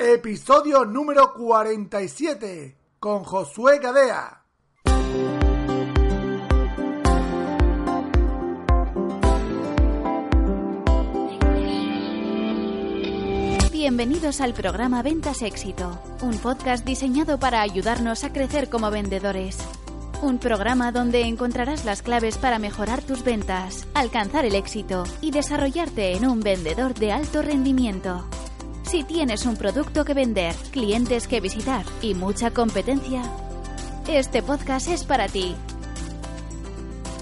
Episodio número 47 con Josué Gadea. Bienvenidos al programa Ventas Éxito, un podcast diseñado para ayudarnos a crecer como vendedores. Un programa donde encontrarás las claves para mejorar tus ventas, alcanzar el éxito y desarrollarte en un vendedor de alto rendimiento. Si tienes un producto que vender, clientes que visitar y mucha competencia, este podcast es para ti.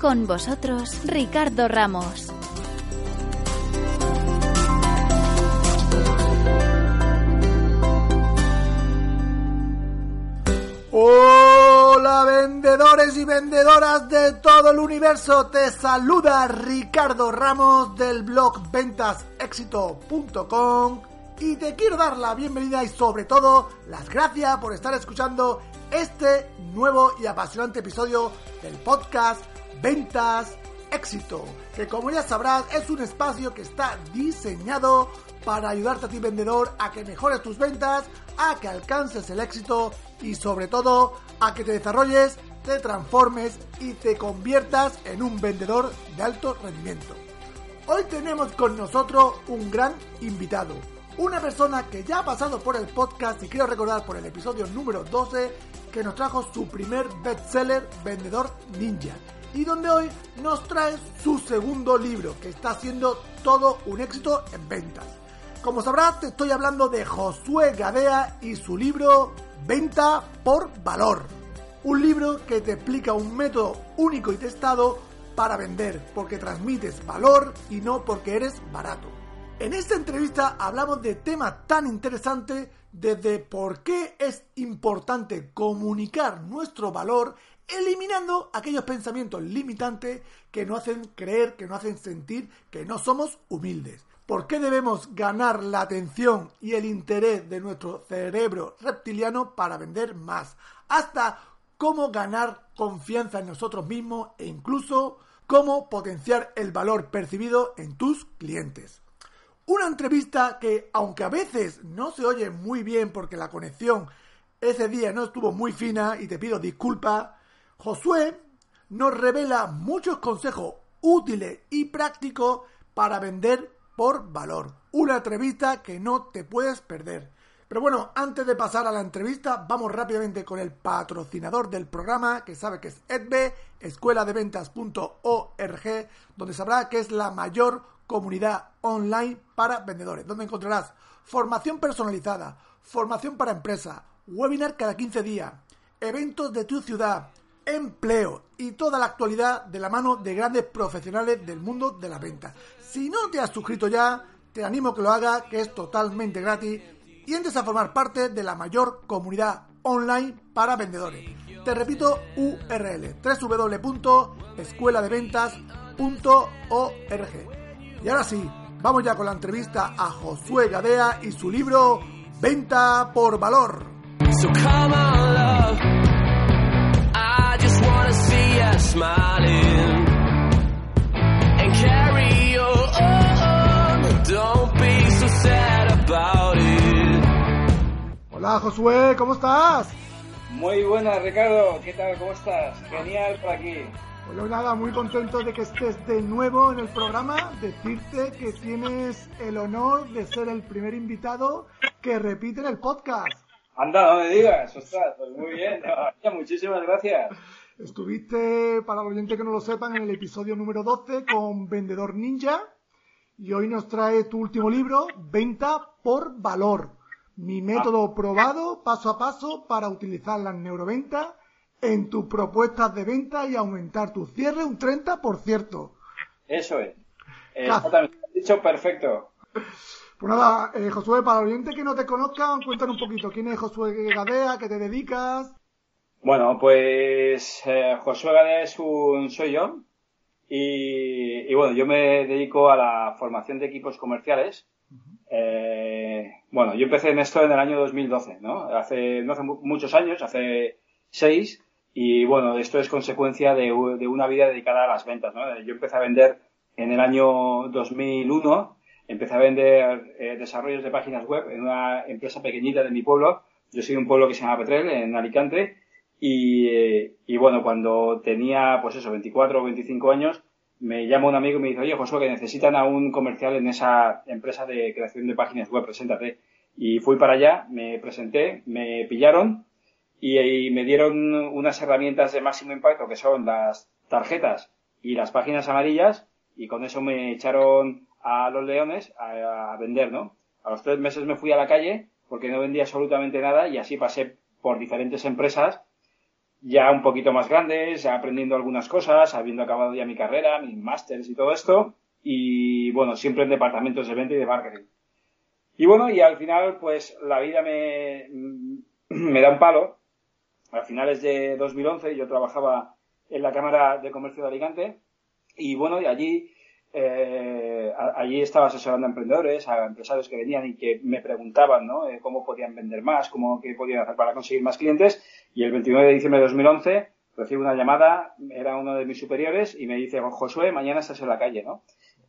Con vosotros, Ricardo Ramos. Hola vendedores y vendedoras de todo el universo, te saluda Ricardo Ramos del blog ventasexito.com y te quiero dar la bienvenida y sobre todo las gracias por estar escuchando este nuevo y apasionante episodio del podcast Ventas Éxito, que como ya sabrás es un espacio que está diseñado para ayudarte a ti vendedor a que mejores tus ventas, a que alcances el éxito y sobre todo a que te desarrolles, te transformes y te conviertas en un vendedor de alto rendimiento. Hoy tenemos con nosotros un gran invitado una persona que ya ha pasado por el podcast y quiero recordar por el episodio número 12 que nos trajo su primer bestseller Vendedor Ninja y donde hoy nos trae su segundo libro que está haciendo todo un éxito en ventas. Como sabrás te estoy hablando de Josué Gadea y su libro Venta por Valor. Un libro que te explica un método único y testado para vender porque transmites valor y no porque eres barato. En esta entrevista hablamos de temas tan interesantes desde por qué es importante comunicar nuestro valor eliminando aquellos pensamientos limitantes que nos hacen creer, que nos hacen sentir que no somos humildes. ¿Por qué debemos ganar la atención y el interés de nuestro cerebro reptiliano para vender más? Hasta cómo ganar confianza en nosotros mismos e incluso cómo potenciar el valor percibido en tus clientes. Una entrevista que, aunque a veces no se oye muy bien porque la conexión ese día no estuvo muy fina y te pido disculpas, Josué nos revela muchos consejos útiles y prácticos para vender por valor. Una entrevista que no te puedes perder. Pero bueno, antes de pasar a la entrevista, vamos rápidamente con el patrocinador del programa, que sabe que es EDBE, escueladeventas.org, donde sabrá que es la mayor comunidad online para vendedores, donde encontrarás formación personalizada, formación para empresas, webinar cada 15 días, eventos de tu ciudad, empleo y toda la actualidad de la mano de grandes profesionales del mundo de la venta. Si no te has suscrito ya, te animo a que lo hagas, que es totalmente gratis y entres a formar parte de la mayor comunidad online para vendedores. Te repito URL www.escueladeventas.org. Y ahora sí, vamos ya con la entrevista a Josué Gadea y su libro Venta por Valor. Hola Josué, ¿cómo estás? Muy buenas Ricardo, ¿qué tal? ¿Cómo estás? Genial por aquí. Bueno, nada, muy contento de que estés de nuevo en el programa. Decirte que tienes el honor de ser el primer invitado que repite en el podcast. Anda, no me digas, ostras, pues muy bien. Muchísimas gracias. Estuviste, para los oyentes que no lo sepan, en el episodio número 12 con Vendedor Ninja y hoy nos trae tu último libro, Venta por Valor. Mi método probado paso a paso para utilizar las neuroventas en tus propuestas de venta y aumentar tu cierre un 30%. Eso es. Exactamente. Dicho perfecto. Pues nada, eh, Josué, para el oyente que no te conozcan, cuéntanos un poquito. ¿Quién es Josué Gadea? ¿Qué te dedicas? Bueno, pues eh, Josué Gadea es un, soy yo. Y, bueno, yo me dedico a la formación de equipos comerciales. Eh, bueno, yo empecé en esto en el año 2012, ¿no? Hace, no hace muchos años, hace seis. Y bueno, esto es consecuencia de, una vida dedicada a las ventas, ¿no? Yo empecé a vender en el año 2001 empecé a vender eh, desarrollos de páginas web en una empresa pequeñita de mi pueblo. Yo soy de un pueblo que se llama Petrel, en Alicante. Y, eh, bueno, cuando tenía, pues eso, 24 o 25 años, me llama un amigo y me dice, oye, Josué, que necesitan a un comercial en esa empresa de creación de páginas web, preséntate. Y fui para allá, me presenté, me pillaron y, y me dieron unas herramientas de máximo impacto que son las tarjetas y las páginas amarillas y con eso me echaron a los leones a, vender, ¿no? A los tres meses me fui a la calle porque no vendía absolutamente nada y así pasé por diferentes empresas ya un poquito más grandes, aprendiendo algunas cosas, habiendo acabado ya mi carrera, mis másters y todo esto, y bueno, siempre en departamentos de venta y de marketing. Y bueno, y al final, pues la vida me, me da un palo. A finales de 2011 yo trabajaba en la Cámara de Comercio de Alicante y bueno, y allí eh, allí estaba asesorando a emprendedores, a empresarios que venían y que me preguntaban ¿no? Eh, cómo podían vender más, cómo qué podían hacer para conseguir más clientes. Y el 29 de diciembre de 2011 recibo una llamada, era uno de mis superiores y me dice, Josué, mañana estás en la calle, ¿no?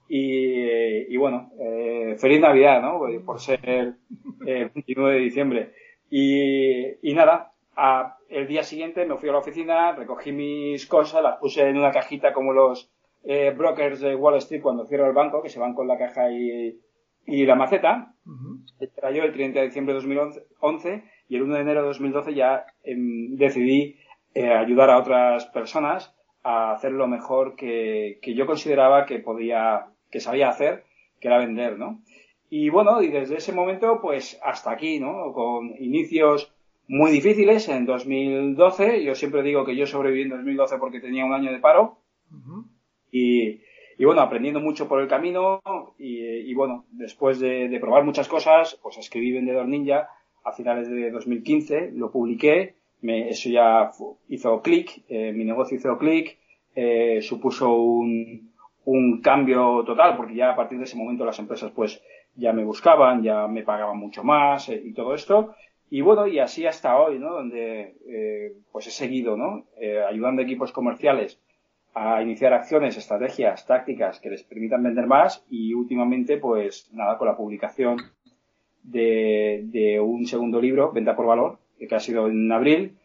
Y, y bueno, eh, feliz Navidad, ¿no? Por ser el 29 de diciembre. Y, y nada, el día siguiente me fui a la oficina, recogí mis cosas, las puse en una cajita como los eh, brokers de Wall Street cuando cierro el banco, que se van con la caja y, y la maceta. Era yo el 30 de diciembre de 2011 y el 1 de enero de 2012 ya em, decidí eh, ayudar a otras personas a hacer lo mejor que, que, yo consideraba que podía, que sabía hacer, que era vender, ¿no? Y bueno, y desde ese momento, pues hasta aquí, ¿no? Con inicios muy difíciles en 2012. Yo siempre digo que yo sobreviví en 2012 porque tenía un año de paro. Y, y bueno, aprendiendo mucho por el camino y, bueno, después de, probar muchas cosas, pues escribí Vendedor Ninja a finales de 2015, lo publiqué, me, eso ya hizo clic, eh, mi negocio hizo clic, eh, supuso un, un cambio total, porque ya a partir de ese momento las empresas pues ya me buscaban, ya me pagaban mucho más eh, y todo esto. Y bueno, y así hasta hoy, ¿no? Donde eh, pues he seguido, ¿no? Eh, ayudando equipos comerciales a iniciar acciones, estrategias, tácticas que les permitan vender más y últimamente, pues nada, con la publicación de, de un segundo libro, Venta por Valor, que ha sido en abril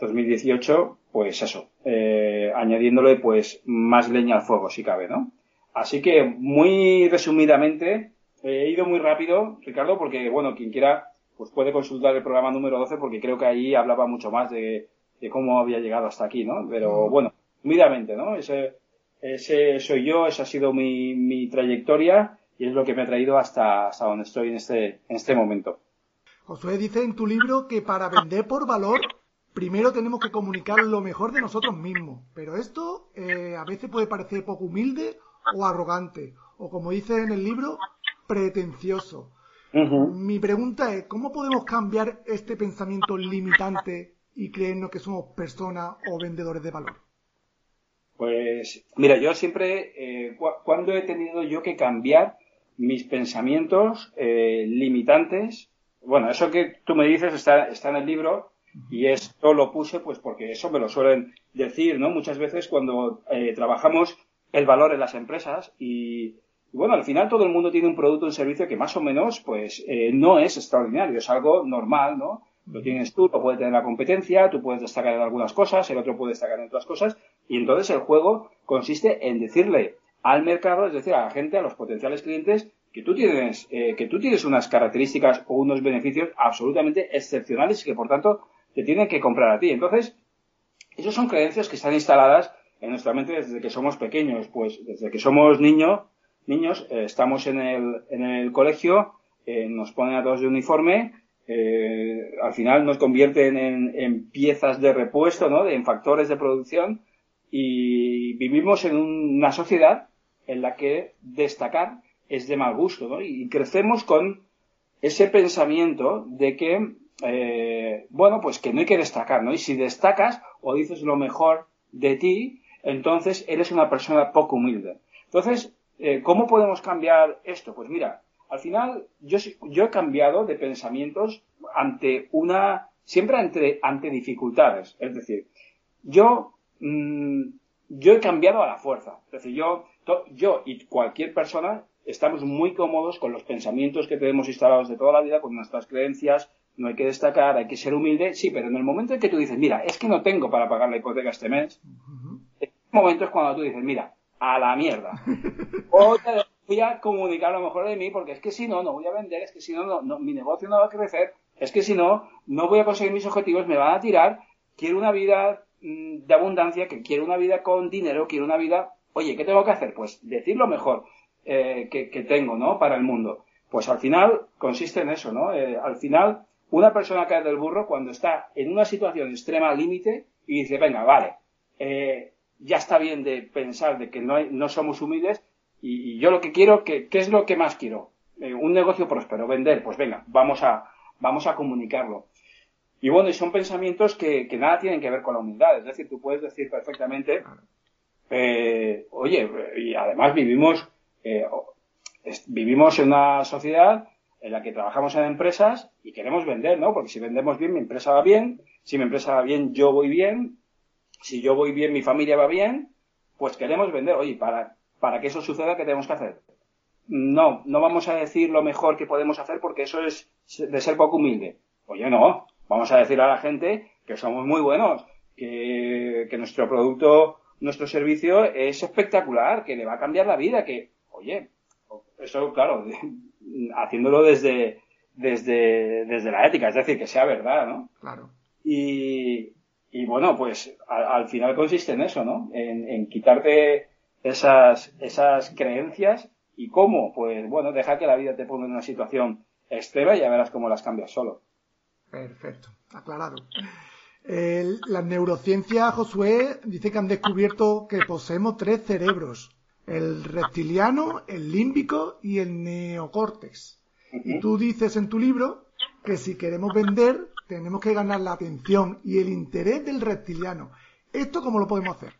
2018, pues eso, eh, añadiéndole pues más leña al fuego si cabe, ¿no? Así que muy resumidamente, he ido muy rápido, Ricardo, porque bueno, quien quiera pues puede consultar el programa número 12 porque creo que ahí hablaba mucho más de, de cómo había llegado hasta aquí, ¿no? Pero bueno, humildemente, ¿no? Ese, ese soy yo, esa ha sido mi, mi trayectoria y es lo que me ha traído hasta, hasta donde estoy en este, en este momento. Josué dice en tu libro que para vender por valor primero tenemos que comunicar lo mejor de nosotros mismos, pero esto eh, a veces puede parecer poco humilde o arrogante, o como dice en el libro, pretencioso. Mi pregunta es, ¿cómo podemos cambiar este pensamiento limitante y creernos que somos personas o vendedores de valor? Pues mira, yo siempre, eh, cuando he tenido yo que cambiar mis pensamientos eh, limitantes, bueno, eso que tú me dices está, está en el libro y esto lo puse pues porque eso me lo suelen decir, ¿no? Muchas veces cuando eh, trabajamos el valor en las empresas y, bueno, al final todo el mundo tiene un producto o un servicio que más o menos pues eh, no es extraordinario, es algo normal, ¿no? Lo tienes tú, lo puede tener la competencia, tú puedes destacar en algunas cosas, el otro puede destacar en otras cosas, y entonces el juego consiste en decirle al mercado, es decir, a la gente, a los potenciales clientes, que tú tienes, eh, que tú tienes unas características o unos beneficios absolutamente excepcionales y que por tanto te tienen que comprar a ti. Entonces, esos son creencias que están instaladas en nuestra mente desde que somos pequeños, pues desde que somos niños, niños, eh, estamos en el, en el colegio, eh, nos ponen a todos de uniforme, eh, al final nos convierten en, piezas de repuesto, ¿no? En factores de producción y vivimos en una sociedad en la que destacar es de mal gusto. Y crecemos con ese pensamiento de que, eh, bueno, pues que no hay que destacar, ¿no? Y si destacas o dices lo mejor de ti, entonces eres una persona poco humilde. Entonces, eh, ¿cómo podemos cambiar esto? Pues mira, al final yo, yo he cambiado de pensamientos ante una, siempre ante, ante dificultades. Es decir, yo, mm, yo he cambiado a la fuerza. Es decir, yo, yo y cualquier persona estamos muy cómodos con los pensamientos que tenemos instalados de toda la vida, con nuestras creencias, no hay que destacar, hay que ser humilde, sí, pero en el momento en que tú dices, mira, es que no tengo para pagar la hipoteca este mes, en ese momento es cuando tú dices, mira, a la mierda. O te voy a comunicar lo mejor de mí, porque es que si no, no voy a vender, es que si no, no, mi negocio no va a crecer, es que si no, no voy a conseguir mis objetivos, me van a tirar, quiero una vida mm, de abundancia, que quiero una vida con dinero, quiero una vida, oye, ¿qué tengo que hacer? Pues decir lo mejor eh, que, tengo, ¿no? Para el mundo. Pues al final consiste en eso, ¿no? Eh, al final, una persona cae del burro cuando está en una situación extrema límite y dice, venga, vale, eh, ya está bien de pensar de que no, no somos humildes y, yo lo que quiero, que, ¿qué es lo que más quiero? Eh, un negocio próspero, vender, pues venga, vamos a, vamos a comunicarlo. Y bueno, y son pensamientos que, que nada tienen que ver con la humildad. Es decir, tú puedes decir perfectamente, eh, oye, y además vivimos, eh, vivimos en una sociedad en la que trabajamos en empresas y queremos vender, ¿no? Porque si vendemos bien, mi empresa va bien, si mi empresa va bien, yo voy bien, si yo voy bien, mi familia va bien, pues queremos vender. Oye, para, para que eso suceda, ¿qué tenemos que hacer? No, no vamos a decir lo mejor que podemos hacer porque eso es de ser poco humilde. Oye, no, vamos a decir a la gente que somos muy buenos, que, que nuestro producto, nuestro servicio es espectacular, que le va a cambiar la vida, que, oye, eso, claro, haciéndolo desde, desde, desde la ética, es decir, que sea verdad, ¿no? Claro. Y, y bueno, pues al, final consiste en eso, ¿no? En, quitarte esas, esas creencias y cómo, pues bueno, deja que la vida te ponga en una situación extrema y ya verás cómo las cambias solo. Perfecto, aclarado. la neurociencia, Josué, dice que han descubierto que poseemos tres cerebros, el reptiliano, el límbico y el neocórtex. Y tú dices en tu libro que si queremos vender tenemos que ganar la atención y el interés del reptiliano. ¿Esto cómo lo podemos hacer?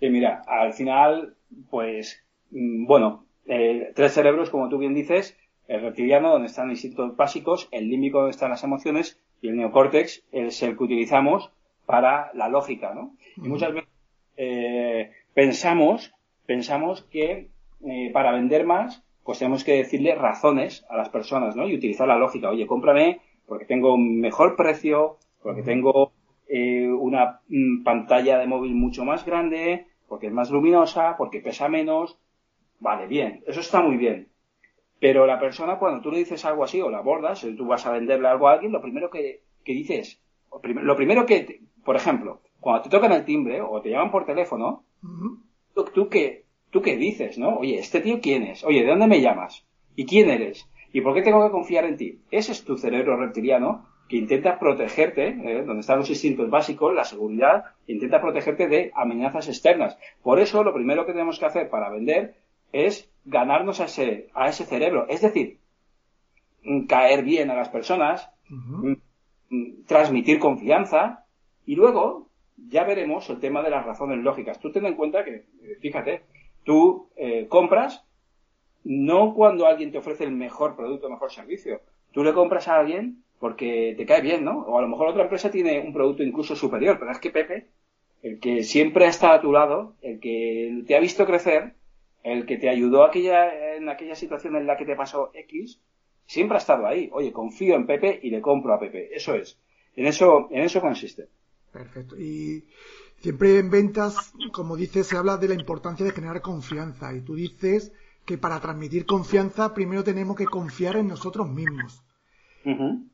Sí, mira, al final, pues, mm, bueno, eh, tres cerebros, como tú bien dices, el reptiliano, donde están los instintos básicos, el límbico, donde están las emociones, y el neocórtex es el que utilizamos para la lógica, ¿no? Y muchas veces eh, pensamos, pensamos que eh, para vender más, pues tenemos que decirle razones a las personas, ¿no? Y utilizar la lógica. Oye, cómprame porque tengo un mejor precio, porque tengo eh, una mm, pantalla de móvil mucho más grande, porque es más luminosa, porque pesa menos. Vale, bien, eso está muy bien. Pero la persona, cuando tú le dices algo así o la abordas, o tú vas a venderle algo a alguien, lo primero que, que dices, lo primero que, por ejemplo, cuando te tocan el timbre o te llaman por teléfono, tú, tú, qué, tú qué dices, ¿no? Oye, ¿este tío quién es? Oye, ¿de dónde me llamas? ¿Y quién eres? ¿Y por qué tengo que confiar en ti? Ese es tu cerebro reptiliano que intenta protegerte, eh, donde están los instintos básicos, la seguridad, intenta protegerte de amenazas externas. Por eso lo primero que tenemos que hacer para vender es ganarnos a ese, a ese cerebro. Es decir, mm, caer bien a las personas, mm, mm, transmitir confianza y luego ya veremos el tema de las razones lógicas. Tú ten en cuenta que, eh, fíjate, tú eh, compras no cuando alguien te ofrece el mejor producto, el mejor servicio. Tú le compras a alguien porque te cae bien, ¿no? O a lo mejor otra empresa tiene un producto incluso superior, pero es que Pepe, el que siempre ha estado a tu lado, el que te ha visto crecer, el que te ayudó aquella, en aquella situación en la que te pasó X, siempre ha estado ahí. Oye, confío en Pepe y le compro a Pepe. Eso es. En eso, en eso consiste. Perfecto. Y siempre en ventas, como dices, se habla de la importancia de generar confianza. Y tú dices que para transmitir confianza primero tenemos que confiar en nosotros mismos.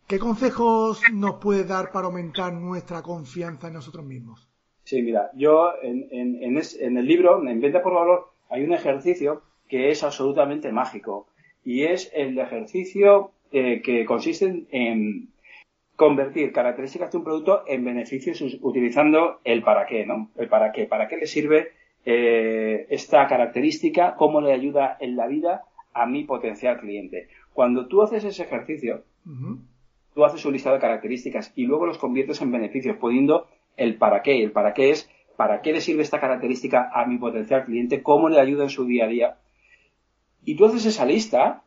¿Qué consejos nos puede dar para aumentar nuestra confianza en nosotros mismos? Sí, mira, yo en, en, el libro, en Venta por Valor, hay un ejercicio que es absolutamente mágico y es el ejercicio eh, que consiste en convertir características de un producto en beneficios utilizando el para qué, ¿no? El para qué, para qué le sirve eh, esta característica, cómo le ayuda en la vida a mi potencial cliente. Cuando tú haces ese ejercicio, tú haces un listado de características y luego los conviertes en beneficios, poniendo el para qué. El para qué es para qué le sirve esta característica a mi potencial cliente, cómo le ayuda en su día a día. Y tú haces esa lista,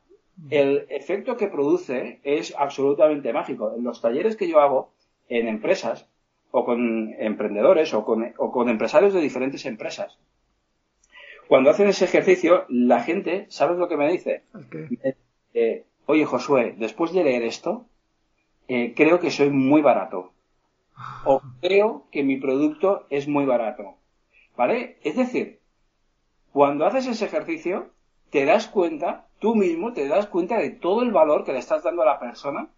el efecto que produce es absolutamente mágico. En los talleres que yo hago en empresas, o con emprendedores, o con, o con empresarios de diferentes empresas, cuando hacen ese ejercicio, la gente, ¿sabes lo que me dice? Eh, Oye, Josué, después de leer esto, eh, creo que soy muy barato. O creo que mi producto es muy barato. ¿Vale? Es decir, cuando haces ese ejercicio, te das cuenta, tú mismo te das cuenta de todo el valor que le estás dando a la persona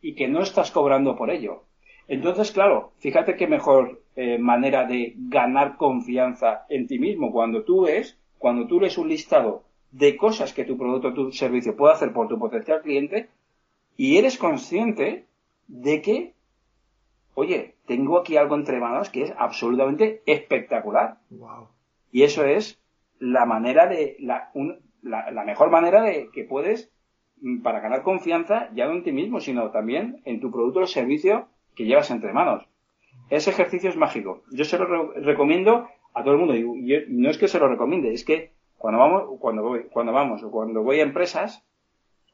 y que no estás cobrando por ello. Entonces, claro, fíjate qué mejor eh, manera de ganar confianza en ti mismo cuando tú ves, cuando tú lees un listado de cosas que tu producto o tu servicio puede hacer por tu potencial cliente y eres consciente de que, oye, tengo aquí algo entre manos que es absolutamente espectacular. Y eso es la manera de, la, la, mejor manera de que puedes, mm, para ganar confianza, ya no en ti mismo, sino también en tu producto o servicio que llevas entre manos. Ese ejercicio es mágico. Yo se lo recomiendo a todo el mundo. Y no es que se lo recomiende, es que cuando vamos, cuando voy, cuando vamos, o cuando voy a empresas,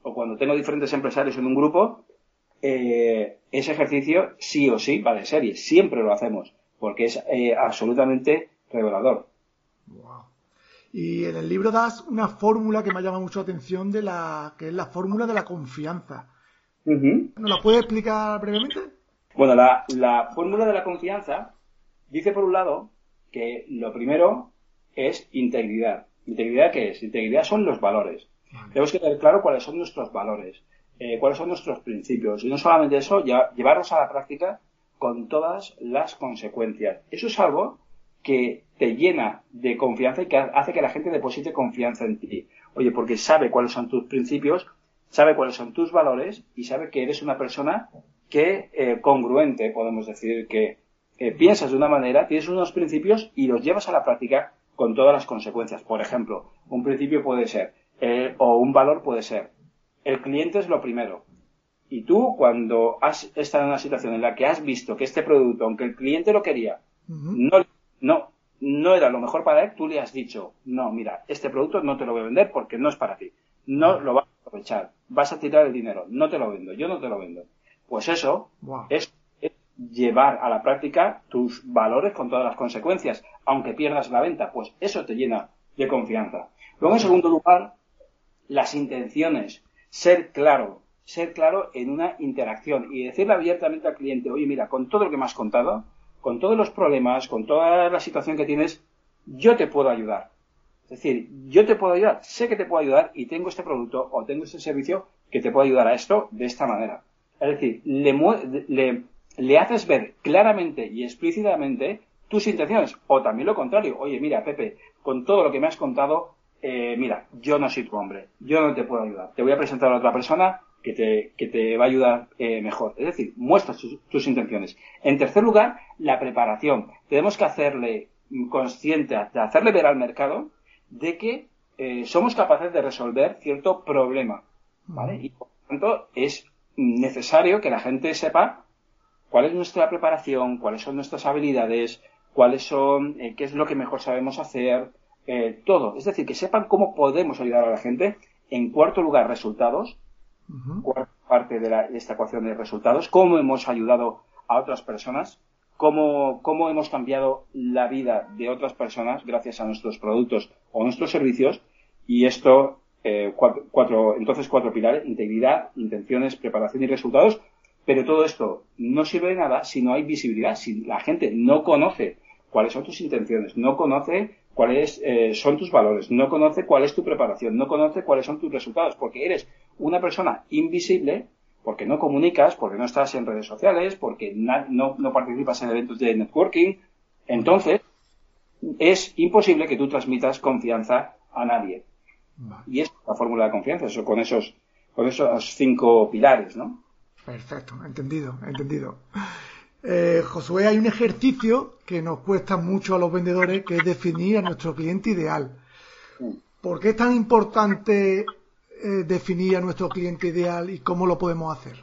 o cuando tengo diferentes empresarios en un grupo, eh, ese ejercicio sí o sí va de serie. Siempre lo hacemos, porque es eh, absolutamente revelador. Y en el libro das una fórmula que me llama mucho la atención de la que es la fórmula de la confianza. ¿Nos la puedes explicar brevemente? Bueno, la, fórmula de la confianza dice por un lado que lo primero es integridad. ¿Integridad qué es? Integridad son los valores. Tenemos que tener claro cuáles son nuestros valores, eh, cuáles son nuestros principios. Y no solamente eso, ya, llevarlos a la práctica con todas las consecuencias. Eso es algo que te llena de confianza y que hace que la gente deposite confianza en ti. Oye, porque sabe cuáles son tus principios, sabe cuáles son tus valores y sabe que eres una persona que eh, congruente, podemos decir, que piensas de una manera, tienes unos principios y los llevas a la práctica con todas las consecuencias. Por ejemplo, un principio puede ser, eh, o un valor puede ser, el cliente es lo primero. Y tú, cuando has estado en una situación en la que has visto que este producto, aunque el cliente lo quería, no, no, no era lo mejor para él, tú le has dicho, no, mira, este producto no te lo voy a vender porque no es para ti. No lo vas a aprovechar. Vas a tirar el dinero. No te lo vendo. Yo no te lo vendo. Pues eso es, llevar a la práctica tus valores con todas las consecuencias, aunque pierdas la venta, pues eso te llena de confianza. Luego, en segundo lugar, las intenciones, ser claro, ser claro en una interacción y decirle abiertamente al cliente, oye, mira, con todo lo que me has contado, con todos los problemas, con toda la situación que tienes, yo te puedo ayudar. Es decir, yo te puedo ayudar, sé que te puedo ayudar y tengo este producto o tengo este servicio que te puede ayudar a esto de esta manera. Es decir, le, le, haces ver claramente y explícitamente tus intenciones. O también lo contrario. Oye, mira, Pepe, con todo lo que me has contado, eh, mira, yo no soy tu hombre. Yo no te puedo ayudar. Te voy a presentar a otra persona que te, que te va a ayudar eh, mejor. Es decir, muestras tus, intenciones. En tercer lugar, la preparación. Tenemos que hacerle consciente, hacerle ver al mercado de que eh, somos capaces de resolver cierto problema. ¿Vale? Y por lo tanto, es necesario que la gente sepa cuál es nuestra preparación, cuáles son nuestras habilidades, cuáles son, eh, qué es lo que mejor sabemos hacer, eh, todo. Es decir, que sepan cómo podemos ayudar a la gente. En cuarto lugar, resultados. Cuarta parte de, esta ecuación de resultados. Cómo hemos ayudado a otras personas. Cómo, cómo hemos cambiado la vida de otras personas gracias a nuestros productos o nuestros servicios. Y esto eh, cuatro, entonces cuatro pilares, integridad, intenciones, preparación y resultados, pero todo esto no sirve de nada si no hay visibilidad, si la gente no conoce cuáles son tus intenciones, no conoce cuáles eh, son tus valores, no conoce cuál es tu preparación, no conoce cuáles son tus resultados, porque eres una persona invisible, porque no comunicas, porque no estás en redes sociales, porque no, no participas en eventos de networking, entonces es imposible que tú transmitas confianza a nadie. Y es la fórmula de confianza, eso con esos, con esos cinco pilares, ¿no? Perfecto, entendido, entendido. Eh, Josué, hay un ejercicio que nos cuesta mucho a los vendedores, que es definir a nuestro cliente ideal. ¿Por qué es tan importante eh, definir a nuestro cliente ideal y cómo lo podemos hacer?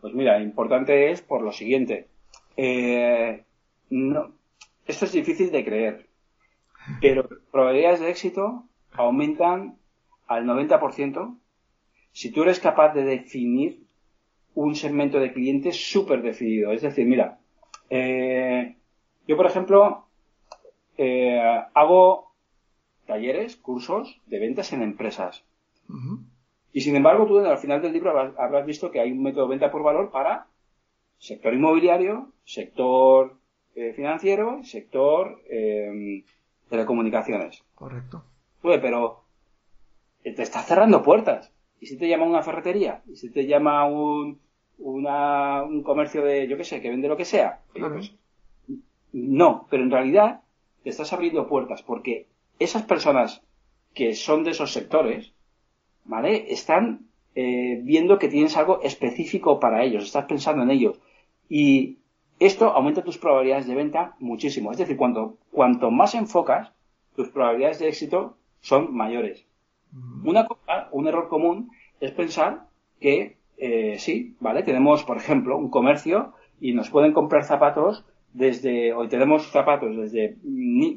Pues mira, importante es por lo siguiente. Eh, no, esto es difícil de creer, pero probabilidades de éxito aumentan al 90% si tú eres capaz de definir un segmento de clientes súper definido. Es decir, mira, eh, yo por ejemplo eh, hago talleres, cursos de ventas en empresas. Y sin embargo, tú al final del libro habrás, visto que hay un método de venta por valor para sector inmobiliario, sector eh, financiero, sector eh, telecomunicaciones. Correcto. Pues, pero te está cerrando puertas. ¿Y si te llama una ferretería? ¿Y si te llama un, un comercio de, yo qué sé, que vende lo que sea? Pues, no, pero en realidad te estás abriendo puertas porque esas personas que son de esos sectores, ¿vale? Están eh, viendo que tienes algo específico para ellos, estás pensando en ellos. Y esto aumenta tus probabilidades de venta muchísimo. Es decir, cuanto, cuanto más enfocas, tus probabilidades de éxito son mayores. Una cosa, un error común es pensar que eh, sí, ¿vale? Tenemos, por ejemplo, un comercio y nos pueden comprar zapatos desde, hoy tenemos zapatos desde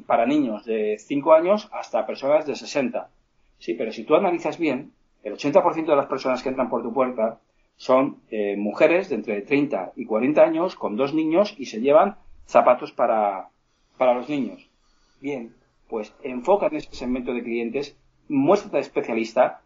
para niños de 5 años hasta personas de 60. Sí, pero si tú analizas bien, el 80% de las personas que entran por tu puerta son eh, mujeres de entre 30 y 40 años con dos niños y se llevan zapatos para, para los niños. Bien, pues enfoca en ese segmento de clientes, muéstrate especialista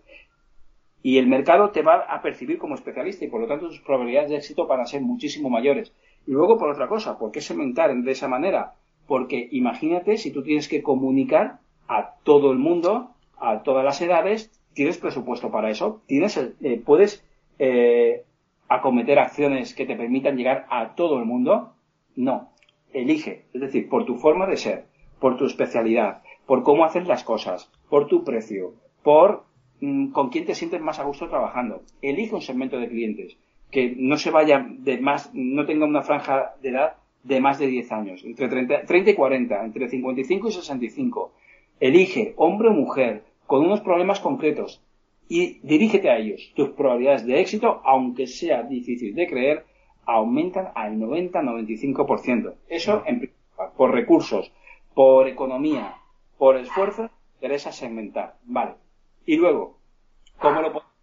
y el mercado te va a percibir como especialista y por lo tanto tus probabilidades de éxito van a ser muchísimo mayores. Y luego por otra cosa, ¿por qué segmentar de esa manera? Porque imagínate si tú tienes que comunicar a todo el mundo, a todas las edades, tienes presupuesto para eso, tienes, eh, puedes eh, acometer acciones que te permitan llegar a todo el mundo. No, elige, es decir, por tu forma de ser, por tu especialidad, por cómo haces las cosas, por tu precio, por mm, con quién te sientes más a gusto trabajando. Elige un segmento de clientes que no se vaya de más, no tenga una franja de edad de más de 10 años, entre 30, 30 y 40, entre 55 y 65. Elige hombre o mujer con unos problemas concretos y dirígete a ellos. Tus probabilidades de éxito, aunque sea difícil de creer, aumentan al 90-95%. Eso en por recursos, por economía, por esfuerzo, interesa segmentar. Vale. Y luego, ¿cómo lo podemos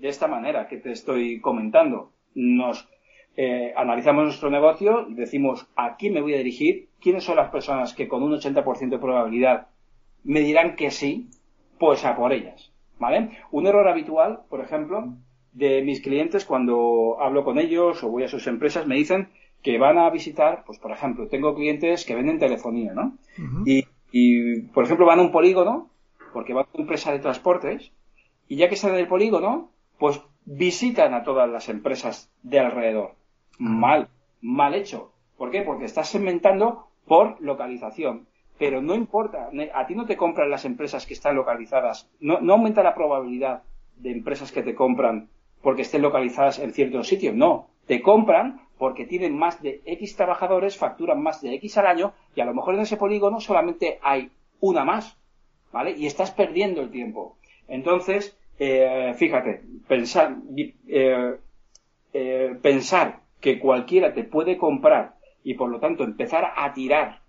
de esta manera que te estoy comentando. Nos eh, analizamos nuestro negocio, decimos a quién me voy a dirigir, quiénes son las personas que con un 80% de probabilidad me dirán que sí, pues a por ellas. ¿Vale? Un error habitual, por ejemplo, de mis clientes cuando hablo con ellos o voy a sus empresas, me dicen que van a visitar, pues por ejemplo, tengo clientes que venden telefonía, ¿no? y, y, por ejemplo, van a un polígono, porque van a una empresa de transportes, y ya que están en el polígono, pues visitan a todas las empresas de alrededor. Mal, mal hecho. ¿Por qué? Porque estás segmentando por localización. Pero no importa, a ti no te compran las empresas que están localizadas. No, no aumenta la probabilidad de empresas que te compran porque estén localizadas en ciertos sitios. No, te compran porque tienen más de X trabajadores, facturan más de X al año y a lo mejor en ese polígono solamente hay una más. ¿Vale? Y estás perdiendo el tiempo. Entonces, eh, fíjate, pensar, eh, eh, pensar que cualquiera te puede comprar y por lo tanto empezar a tirar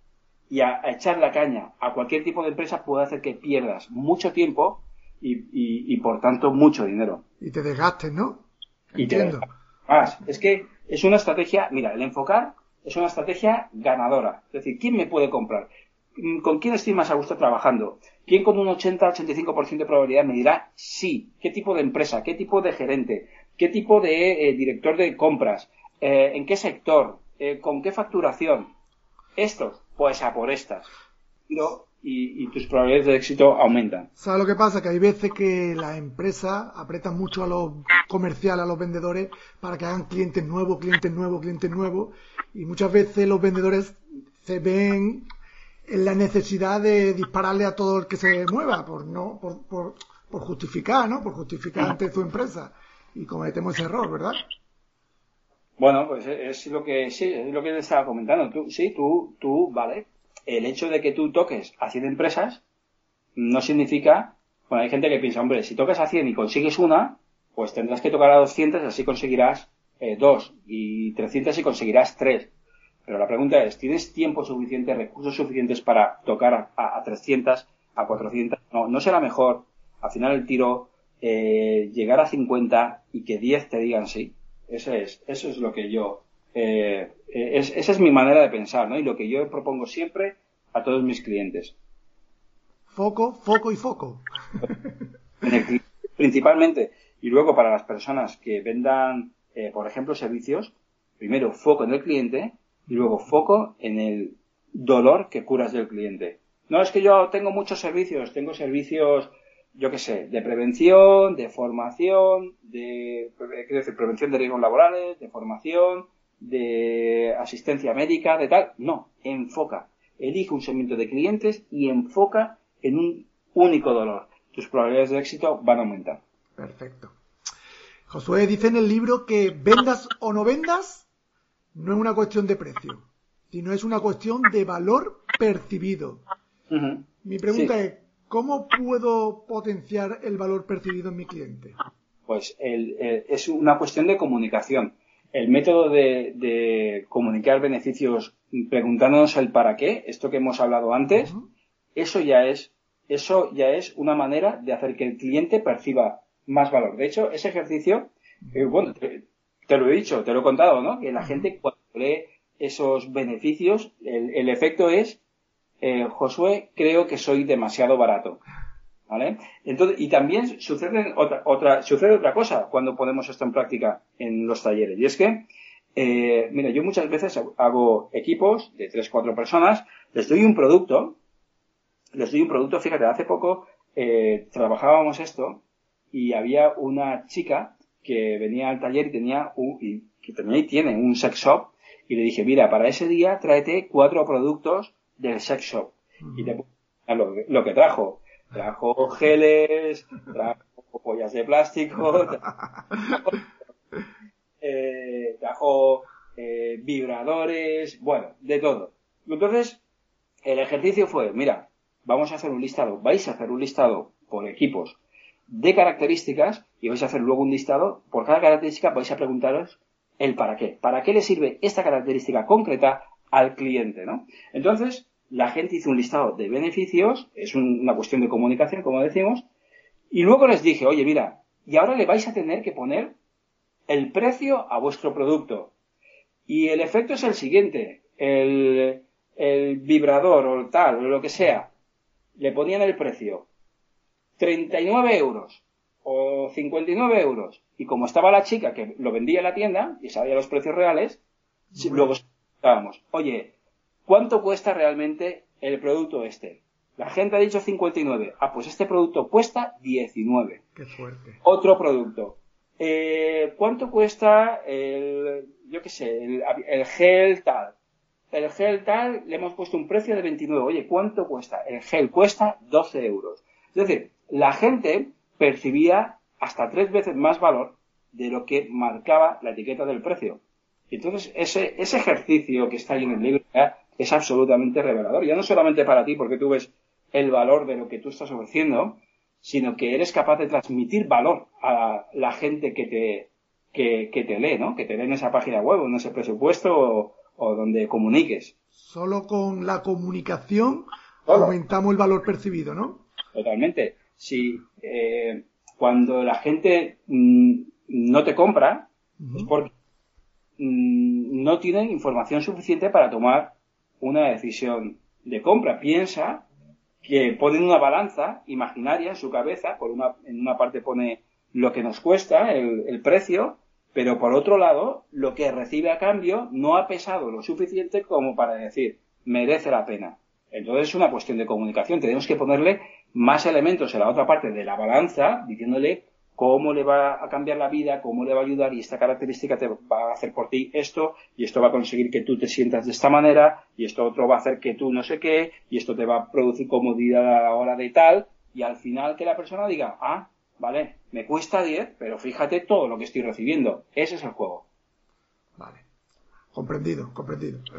y a, echar la caña a cualquier tipo de empresa puede hacer que pierdas mucho tiempo y, por tanto mucho dinero. Y te desgastes, ¿no? Y Entiendo. Más. Es que es una estrategia, mira, el enfocar es una estrategia ganadora. Es decir, ¿quién me puede comprar? ¿Con quién estoy más a gusto trabajando? ¿Quién con un 80-85% de probabilidad me dirá sí? ¿Qué tipo de empresa? ¿Qué tipo de gerente? ¿Qué tipo de eh, director de compras? Eh, ¿En qué sector? Eh, ¿Con qué facturación? Estos, pues a por estas. Y, tus probabilidades de éxito aumentan. ¿Sabes lo que pasa? Que hay veces que las empresas apretan mucho a los comerciales, a los vendedores, para que hagan clientes nuevos, clientes nuevos, clientes nuevos. Y muchas veces los vendedores se ven en la necesidad de dispararle a todo el que se mueva, por no, por, por, por justificar, ¿no? Por justificar ante su empresa. Y cometemos ese error, ¿verdad? Bueno, pues es lo que sí, es lo que te estaba comentando. Tú, sí, tú, tú, vale. El hecho de que tú toques a 100 empresas no significa, bueno, hay gente que piensa, hombre, si tocas a 100 y consigues una, pues tendrás que tocar a 200 y así conseguirás eh, dos y 300 y conseguirás tres. Pero la pregunta es, ¿tienes tiempo suficiente, recursos suficientes para tocar a, a 300, a 400? No, no será mejor al final el tiro eh, llegar a 50 y que 10 te digan sí. Eso es, eso es lo que yo, eh, es, esa es mi manera de pensar, ¿no? Y lo que yo propongo siempre a todos mis clientes. Foco, foco y foco. Principalmente. Y luego para las personas que vendan, eh, por ejemplo, servicios, primero foco en el cliente y luego foco en el dolor que curas del cliente. No es que yo tengo muchos servicios, tengo servicios, yo qué sé, de prevención, de formación, de, quiero decir, prevención de riesgos laborales, de formación, de asistencia médica, de tal. No, enfoca. Elige un segmento de clientes y enfoca en un único dolor. Tus probabilidades de éxito van a aumentar. Perfecto. Josué dice en el libro que vendas o no vendas no es una cuestión de precio, sino es una cuestión de valor percibido. Mi pregunta es, ¿cómo puedo potenciar el valor percibido en mi cliente? Pues es una cuestión de comunicación el método de, comunicar beneficios preguntándonos el para qué, esto que hemos hablado antes, eso ya es, eso ya es una manera de hacer que el cliente perciba más valor. De hecho, ese ejercicio, eh, bueno, te, lo he dicho, te lo he contado, ¿no? Que la gente cuando lee esos beneficios, el, efecto es, eh, Josué, creo que soy demasiado barato. ¿Vale? Entonces, y también sucede otra, otra, sucede otra cosa cuando ponemos esto en práctica en los talleres. Y es que, eh, mira, yo muchas veces hago equipos de tres, cuatro personas, les doy un producto, les doy un producto, fíjate, hace poco eh, trabajábamos esto y había una chica que venía al taller y tenía un, y, que tenía y tiene un sex shop y le dije, mira, para ese día tráete cuatro productos del sex shop. Y te lo, lo que trajo Trajo geles, trajo pollas de plástico, trajo, eh, eh, vibradores, bueno, de todo. Entonces, el ejercicio fue, mira, vamos a hacer un listado, vais a hacer un listado por equipos de características y vais a hacer luego un listado, por cada característica vais a preguntaros el para qué. ¿Para qué le sirve esta característica concreta al cliente, no? Entonces, la gente hizo un listado de beneficios, es una cuestión de comunicación, como decimos, y luego les dije, oye, mira, y ahora le vais a tener que poner el precio a vuestro producto. Y el efecto es el siguiente, el, el vibrador o tal, o lo que sea, le ponían el precio 39 euros o 59 euros. Y como estaba la chica que lo vendía en la tienda y sabía los precios reales, luego estábamos, oye, ¿Cuánto cuesta realmente el producto este? La gente ha dicho 59. Ah, pues este producto cuesta 19. Qué fuerte. Otro producto. Eh, ¿Cuánto cuesta el, yo qué sé, el, gel tal? El gel tal le hemos puesto un precio de 29. Oye, ¿cuánto cuesta? El gel cuesta 12 euros. Es decir, la gente percibía hasta tres veces más valor de lo que marcaba la etiqueta del precio. Entonces, ese, ese ejercicio que está ahí en el libro es absolutamente revelador. Ya no solamente para ti, porque tú ves el valor de lo que tú estás ofreciendo, sino que eres capaz de transmitir valor a la gente que te, que, te lee, ¿no? Que te lee en esa página web, en ese presupuesto o, donde comuniques. Solo con la comunicación aumentamos el valor percibido, ¿no? Totalmente. Si eh, cuando la gente mm, no te compra, es porque mm, no tienen información suficiente para tomar una decisión de compra. Piensa que ponen una balanza imaginaria en su cabeza, por una, en una parte pone lo que nos cuesta, el, precio, pero por otro lado, lo que recibe a cambio no ha pesado lo suficiente como para decir, merece la pena. Entonces es una cuestión de comunicación. Tenemos que ponerle más elementos en la otra parte de la balanza, diciéndole cómo le va a cambiar la vida, cómo le va a ayudar y esta característica te va a hacer por ti esto y esto va a conseguir que tú te sientas de esta manera y esto otro va a hacer que tú no sé qué y esto te va a producir comodidad a la hora de tal y al final que la persona diga, ah, vale, me cuesta 10, pero fíjate todo lo que estoy recibiendo. Ese es el juego. Vale. Comprendido, comprendido.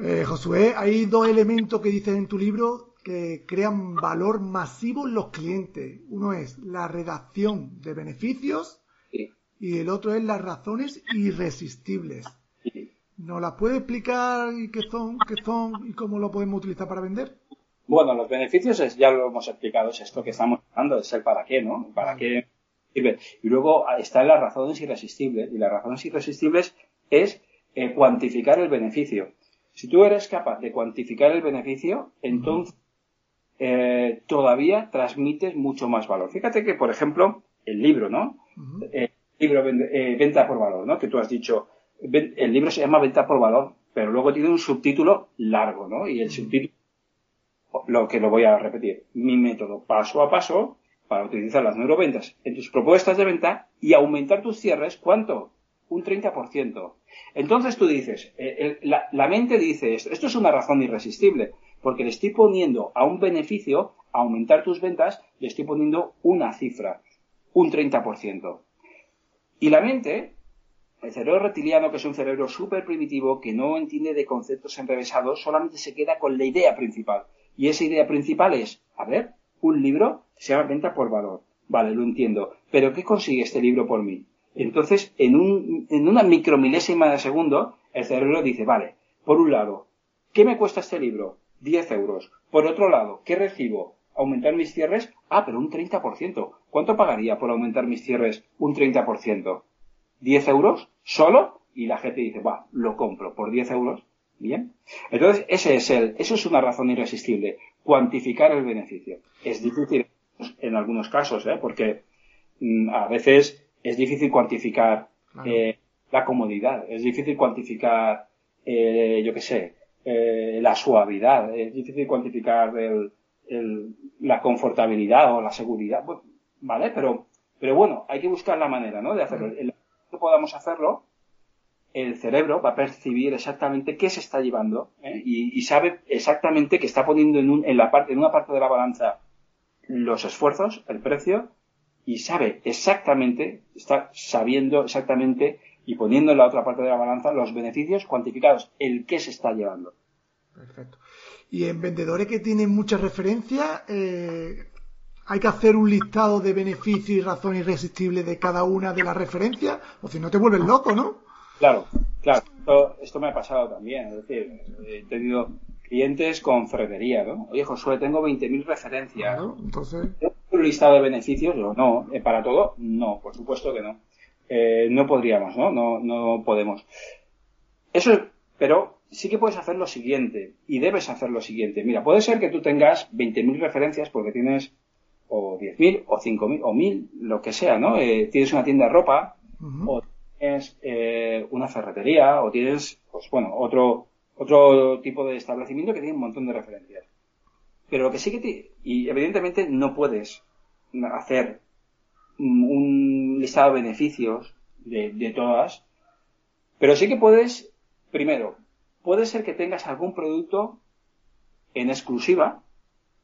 Eh, Josué, hay dos elementos que dices en tu libro que crean valor masivo en los clientes. Uno es la redacción de beneficios y el otro es las razones irresistibles. ¿Nos las puede explicar qué son, qué son y cómo lo podemos utilizar para vender? Bueno, los beneficios es, ya lo hemos explicado, es esto que estamos hablando, es el para qué, ¿no? ¿Para qué sirve? Y luego están las razones irresistibles. Y las razones irresistibles es eh, cuantificar el beneficio. Si tú eres capaz de cuantificar el beneficio, entonces eh, todavía transmites mucho más valor. Fíjate que, por ejemplo, el libro, ¿no? El libro eh, Venta por Valor, ¿no? Que tú has dicho, el libro se llama Venta por Valor, pero luego tiene un subtítulo largo, ¿no? Y el subtítulo, lo que lo voy a repetir, mi método paso a paso para utilizar las neuroventas en tus propuestas de venta y aumentar tus cierres, ¿cuánto? Un 30%. Entonces tú dices, eh, la, la, mente dice esto, esto es una razón irresistible, porque le estoy poniendo a un beneficio, a aumentar tus ventas, le estoy poniendo una cifra, un 30%. Y la mente el cerebro reptiliano, que es un cerebro súper primitivo, que no entiende de conceptos enrevesados, solamente se queda con la idea principal. Y esa idea principal es, a ver, un libro se llama venta por valor. Vale, lo entiendo. Pero ¿qué consigue este libro por mí? Entonces, en, un, en una micromilésima de segundo, el cerebro dice, vale, por un lado, ¿qué me cuesta este libro? 10 euros. Por otro lado, ¿qué recibo? ¿Aumentar mis cierres? Ah, pero un 30%. ¿Cuánto pagaría por aumentar mis cierres un 30%? 10 euros solo y la gente dice, va, lo compro por 10 euros. Bien. Entonces, ese es el, eso es una razón irresistible. Cuantificar el beneficio. Es difícil en algunos casos, ¿eh? porque mm, a veces es difícil cuantificar eh, la comodidad, es difícil cuantificar, eh, yo qué sé, eh, la suavidad, es difícil cuantificar el, el, la confortabilidad o la seguridad, ¿vale? Pero, pero bueno, hay que buscar la manera, ¿no? De hacerlo que podamos hacerlo, el cerebro va a percibir exactamente qué se está llevando ¿eh? y, sabe exactamente que está poniendo en, un, en, la parte, en una parte de la balanza los esfuerzos, el precio, y sabe exactamente, está sabiendo exactamente y poniendo en la otra parte de la balanza los beneficios cuantificados, el qué se está llevando. Perfecto. Y en vendedores que tienen muchas referencias, eh, hay que hacer un listado de beneficios y razón irresistible de cada una de las referencias, o si no te vuelves loco, ¿no? Claro, claro. Esto, me ha pasado también. Es decir, he tenido clientes con ferretería, ¿no? Oye, Josué, tengo 20.000 referencias. Claro, entonces... ¿Un listado de beneficios? O no. ¿Eh, ¿Para todo? No, por supuesto que no. Eh, no podríamos, ¿no? ¿no? No podemos. Eso, pero sí que puedes hacer lo siguiente, y debes hacer lo siguiente. Mira, puede ser que tú tengas 20.000 referencias porque tienes o 10.000 o 5.000 o 1.000, lo que sea, ¿no? Eh, tienes una tienda de ropa o tienes eh, una ferretería o tienes, pues bueno, otro, otro tipo de establecimiento que tiene un montón de referencias. Pero lo que sí que te, y evidentemente no puedes hacer un listado de beneficios de, de todas, pero sí que puedes, primero, puede ser que tengas algún producto en exclusiva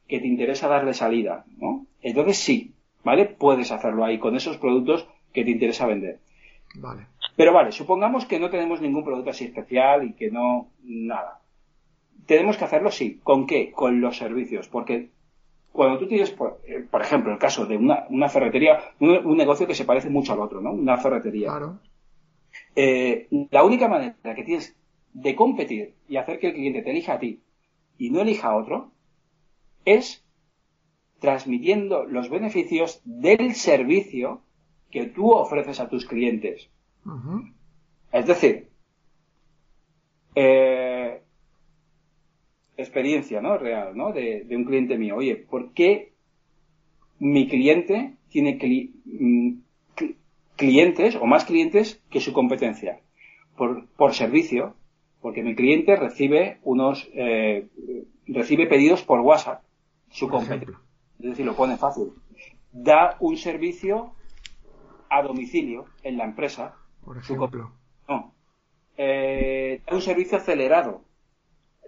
que te interesa darle salida, ¿no? Entonces sí, ¿vale? Puedes hacerlo ahí con esos productos que te interesa vender. Vale. Pero vale, supongamos que no tenemos ningún producto así especial y que no, nada. Tenemos que hacerlo sí. ¿Con qué? Con los servicios. Porque cuando tú tienes, por, eh, ejemplo, el caso de una, una ferretería, un, negocio que se parece mucho al otro, ¿no? Una ferretería. Claro. Eh, la única manera que tienes de competir y hacer que el cliente te elija a ti y no elija a otro es transmitiendo los beneficios del servicio que tú ofreces a tus clientes. Es decir, eh, experiencia ¿no? real ¿no? De, un cliente mío. Oye, ¿por qué mi cliente tiene mm, clientes o más clientes que su competencia? Por, por servicio, porque mi cliente recibe unos eh, recibe pedidos por WhatsApp su competencia. Es decir, lo pone fácil. Da un servicio a domicilio en la empresa. Por ejemplo. no. Eh, da un servicio acelerado.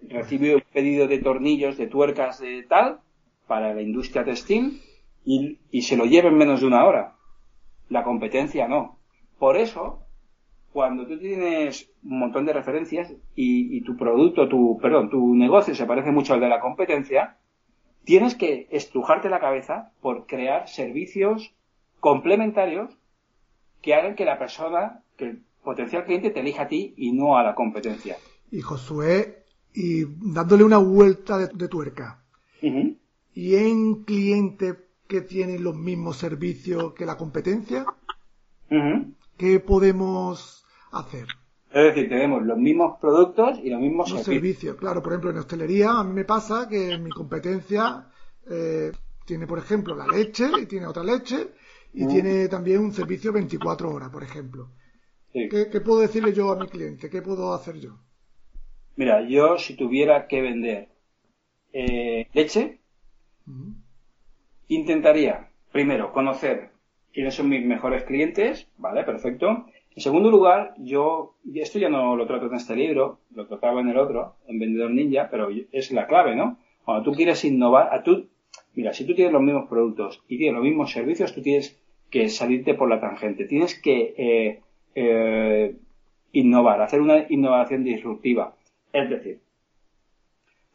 Recibe un pedido de tornillos, de tuercas, de tal, para la industria textil y, y se lo lleva en menos de una hora. La competencia no. Por eso, cuando tú tienes un montón de referencias y, y, tu producto, tu, perdón, tu negocio se parece mucho al de la competencia, tienes que estrujarte la cabeza por crear servicios complementarios que hagan que la persona, que el potencial cliente te elija a ti y no a la competencia. Y Josué, y dándole una vuelta de, tuerca. ¿Y en cliente que tienen los mismos servicios que la competencia? ¿Qué podemos hacer? Es decir, tenemos los mismos productos y los mismos servicios. Claro, por ejemplo, en hostelería a mí me pasa que mi competencia eh, tiene, por ejemplo, la leche y tiene otra leche y tiene también un servicio 24 horas, por ejemplo. ¿Qué, puedo decirle yo a mi cliente? ¿Qué puedo hacer yo? Mira, yo si tuviera que vender eh, leche, intentaría primero conocer quiénes son mis mejores clientes, ¿vale? Perfecto. En segundo lugar, yo, y esto ya no lo trato en este libro, lo trataba en el otro, en Vendedor Ninja, pero es la clave, ¿no? Cuando tú quieres innovar, a tú, mira, si tú tienes los mismos productos y tienes los mismos servicios, tú tienes que salirte por la tangente. Tienes que eh, eh, innovar, hacer una innovación disruptiva. Es decir,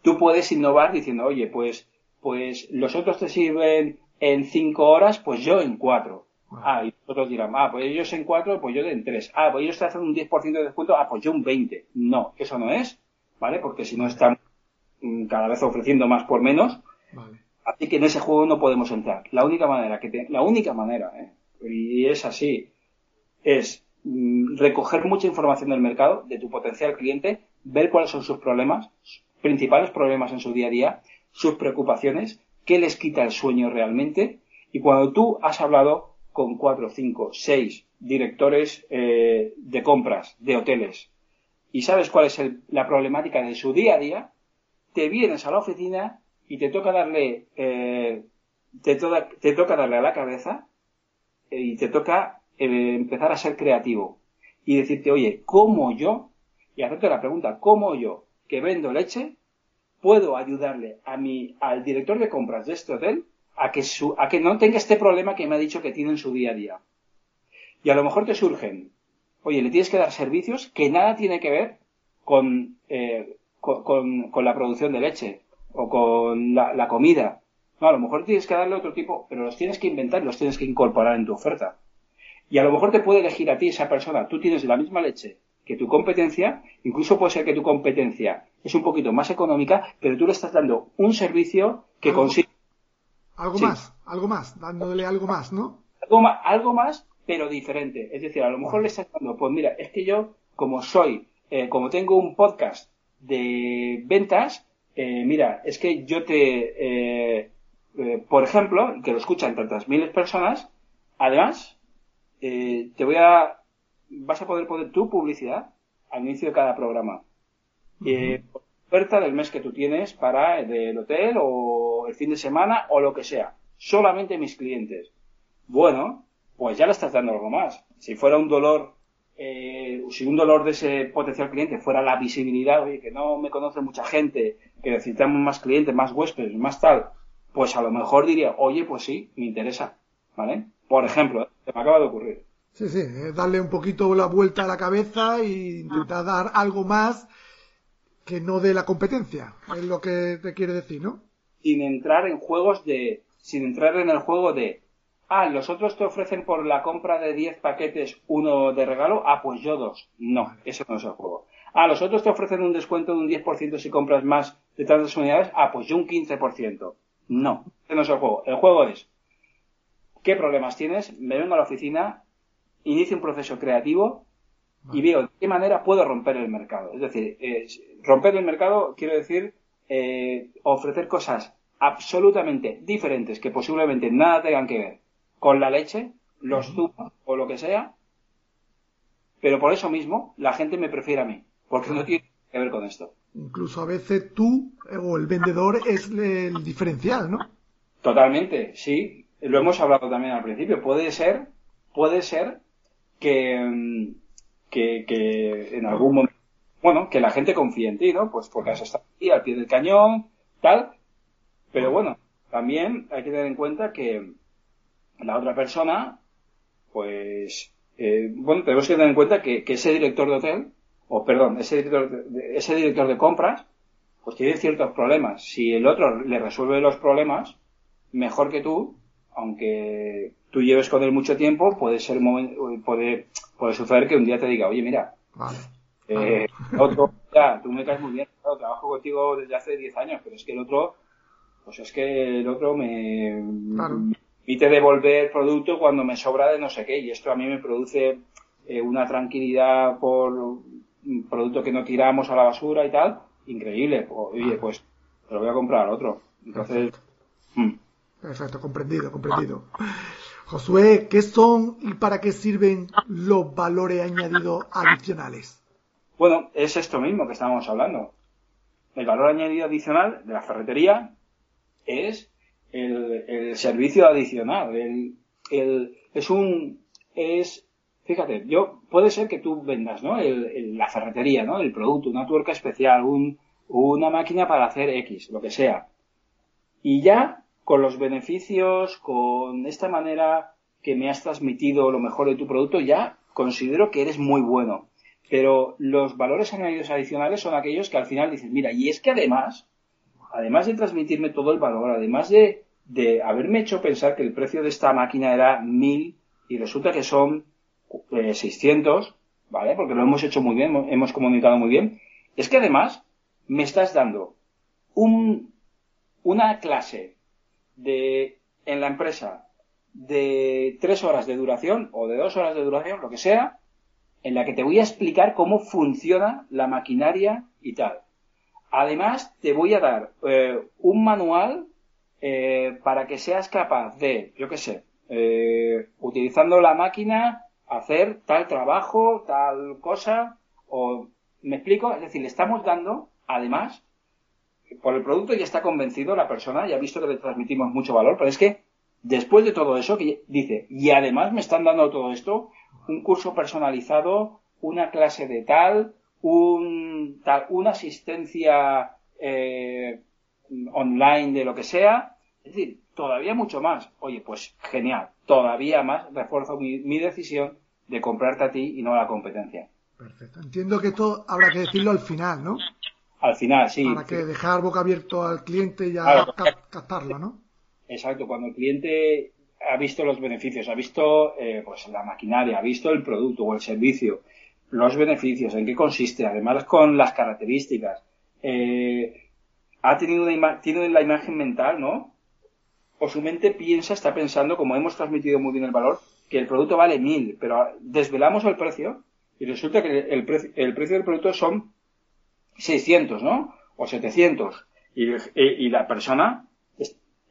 tú puedes innovar diciendo, oye, pues, pues los otros te sirven en cinco horas, pues yo en cuatro. Ah, y otros dirán, ah, pues ellos en cuatro, pues yo en tres. Ah, pues ellos te hacen un 10% de descuento, ah, pues yo un 20. No, eso no es, ¿vale? Porque si no están mm, cada vez ofreciendo más por menos. Así que en ese juego no podemos entrar. La única manera que la única manera, ¿eh? y es así, es Mm, recoger mucha información del mercado, de tu potencial cliente, ver cuáles son sus problemas, principales problemas en su día a día, sus preocupaciones, qué les quita el sueño realmente, y cuando tú has hablado con cuatro, cinco, seis directores eh, de compras de hoteles y sabes cuál es la problemática de su día a día, te vienes a la oficina y te toca darle eh, te, te toca darle a la cabeza eh, y te toca eh, empezar a ser creativo y decirte, oye, ¿cómo yo? Y hacerte la pregunta, ¿cómo yo, que vendo leche, puedo ayudarle a mi, al director de compras de este hotel a que, su, a que no tenga este problema que me ha dicho que tiene en su día a día? Y a lo mejor te surgen, oye, le tienes que dar servicios que nada tiene que ver con, eh, con, con, la producción de leche o con la, la comida. No, a lo mejor tienes que darle otro tipo, pero los tienes que inventar, los tienes que incorporar en tu oferta. Y a lo mejor te puede elegir a ti esa persona. Tú tienes la misma leche que tu competencia, incluso puede ser que tu competencia es un poquito más económica, pero tú le estás dando un servicio que consigue. Algo más, algo más, dándole algo más, ¿no? Algo más, algo más, pero diferente. Es decir, a lo mejor le estás dando, pues mira, es que yo, como soy, eh, como tengo un podcast de ventas, eh, mira, es que yo te, eh, por ejemplo, que lo escuchan tantas miles de personas, además, te voy a, vas a poder poner tu publicidad al inicio de cada programa. Eh, oferta del mes que tú tienes para el hotel o el fin de semana o lo que sea. Solamente mis clientes. Bueno, pues ya le estás dando algo más. Si fuera un dolor, eh, si un dolor de ese potencial cliente fuera la visibilidad, oye, que no me conoce mucha gente, que necesitamos más clientes, más huéspedes, más tal, pues a lo mejor diría, oye, pues sí, me interesa, ¿vale? Por ejemplo, se me acaba de ocurrir. Sí, sí, darle un poquito la vuelta a la cabeza e intentar dar algo más que no de la competencia, es lo que te quiere decir, ¿no? Sin entrar en juegos de, sin entrar en el juego de, ah, los otros te ofrecen por la compra de 10 paquetes uno de regalo, ah, pues yo dos. No, eso no es el juego. Ah, los otros te ofrecen un descuento de un 10% si compras más de tantas unidades, ah, pues yo un 15%. No, ese no es el juego. El juego es, qué problemas tienes, me vengo a la oficina, inicio un proceso creativo y veo de qué manera puedo romper el mercado. Es decir, romper el mercado quiero decir eh, ofrecer cosas absolutamente diferentes que posiblemente nada tengan que ver con la leche, los zumos o lo que sea, pero por eso mismo la gente me prefiere a mí, porque no tiene que ver con esto. Incluso a veces tú o el vendedor es el diferencial, ¿no? Totalmente, sí lo hemos hablado también al principio, puede ser, puede ser que, mm, que, que en algún momento, bueno, que la gente confíe en ti, ¿no? Pues porque has estado aquí al pie del cañón, tal, pero bueno, también hay que tener en cuenta que la otra persona, pues, eh, bueno, tenemos que tener en cuenta que, que ese director de hotel, o perdón, ese director de, ese director de compras, pues tiene ciertos problemas. Si el otro le resuelve los problemas mejor que tú, aunque tú lleves con él mucho tiempo, puede ser puede, puede suceder que un día te diga, oye, mira, eh, otro, ya, tú me caes muy bien, trabajo contigo desde hace 10 años, pero es que el otro, pues es que el otro me, permite devolver producto cuando me sobra de no sé qué, y esto a mí me produce eh, una tranquilidad por un producto que no tiramos a la basura y tal, increíble. Oye, pues te lo voy a comprar otro. Entonces. Mm. Perfecto, comprendido, comprendido. Josué, ¿qué son y para qué sirven los valores añadidos adicionales? Bueno, es esto mismo que estábamos hablando. El valor añadido adicional de la ferretería es el, servicio adicional. El, el, es un, es, fíjate, yo, puede ser que tú vendas, ¿no? la ferretería, ¿no? El producto, una tuerca especial, un, una máquina para hacer X, lo que sea. Y ya con los beneficios, con esta manera que me has transmitido lo mejor de tu producto, ya considero que eres muy bueno. Pero los valores añadidos adicionales son aquellos que al final dices, mira, y es que además, además de transmitirme todo el valor, además de, de haberme hecho pensar que el precio de esta máquina era 1000 y resulta que son 600, eh, ¿vale? Porque lo hemos hecho muy bien, hemos comunicado muy bien, es que además me estás dando un, una clase de, en la empresa de tres horas de duración o de dos horas de duración, lo que sea, en la que te voy a explicar cómo funciona la maquinaria y tal. Además, te voy a dar eh, un manual eh, para que seas capaz de, yo qué sé, eh, utilizando la máquina, hacer tal trabajo, tal cosa, o, ¿me explico? Es decir, le estamos dando, además, por el producto ya está convencido la persona, ya ha visto que le transmitimos mucho valor, pero es que después de todo eso, que dice, y además me están dando todo esto, un curso personalizado, una clase de tal, un, tal, una asistencia eh, online de lo que sea, es decir, todavía mucho más. Oye, pues genial, todavía más refuerzo mi, mi decisión de comprarte a ti y no a la competencia. Perfecto. Entiendo que esto habrá que decirlo al final, ¿no? Al final, sí. Para que dejar boca abierto al cliente y a captarlo, ¿no? Exacto, cuando el cliente ha visto los beneficios, ha visto eh, pues la maquinaria, ha visto el producto o el servicio, los beneficios, en qué consiste, además con las características, eh, ha tenido una tiene la imagen mental, ¿no? O su mente piensa, está pensando, como hemos transmitido muy bien el valor, que el producto vale mil, pero desvelamos el precio y resulta que el, el precio del producto son 600, ¿no? O 700. Y, y la persona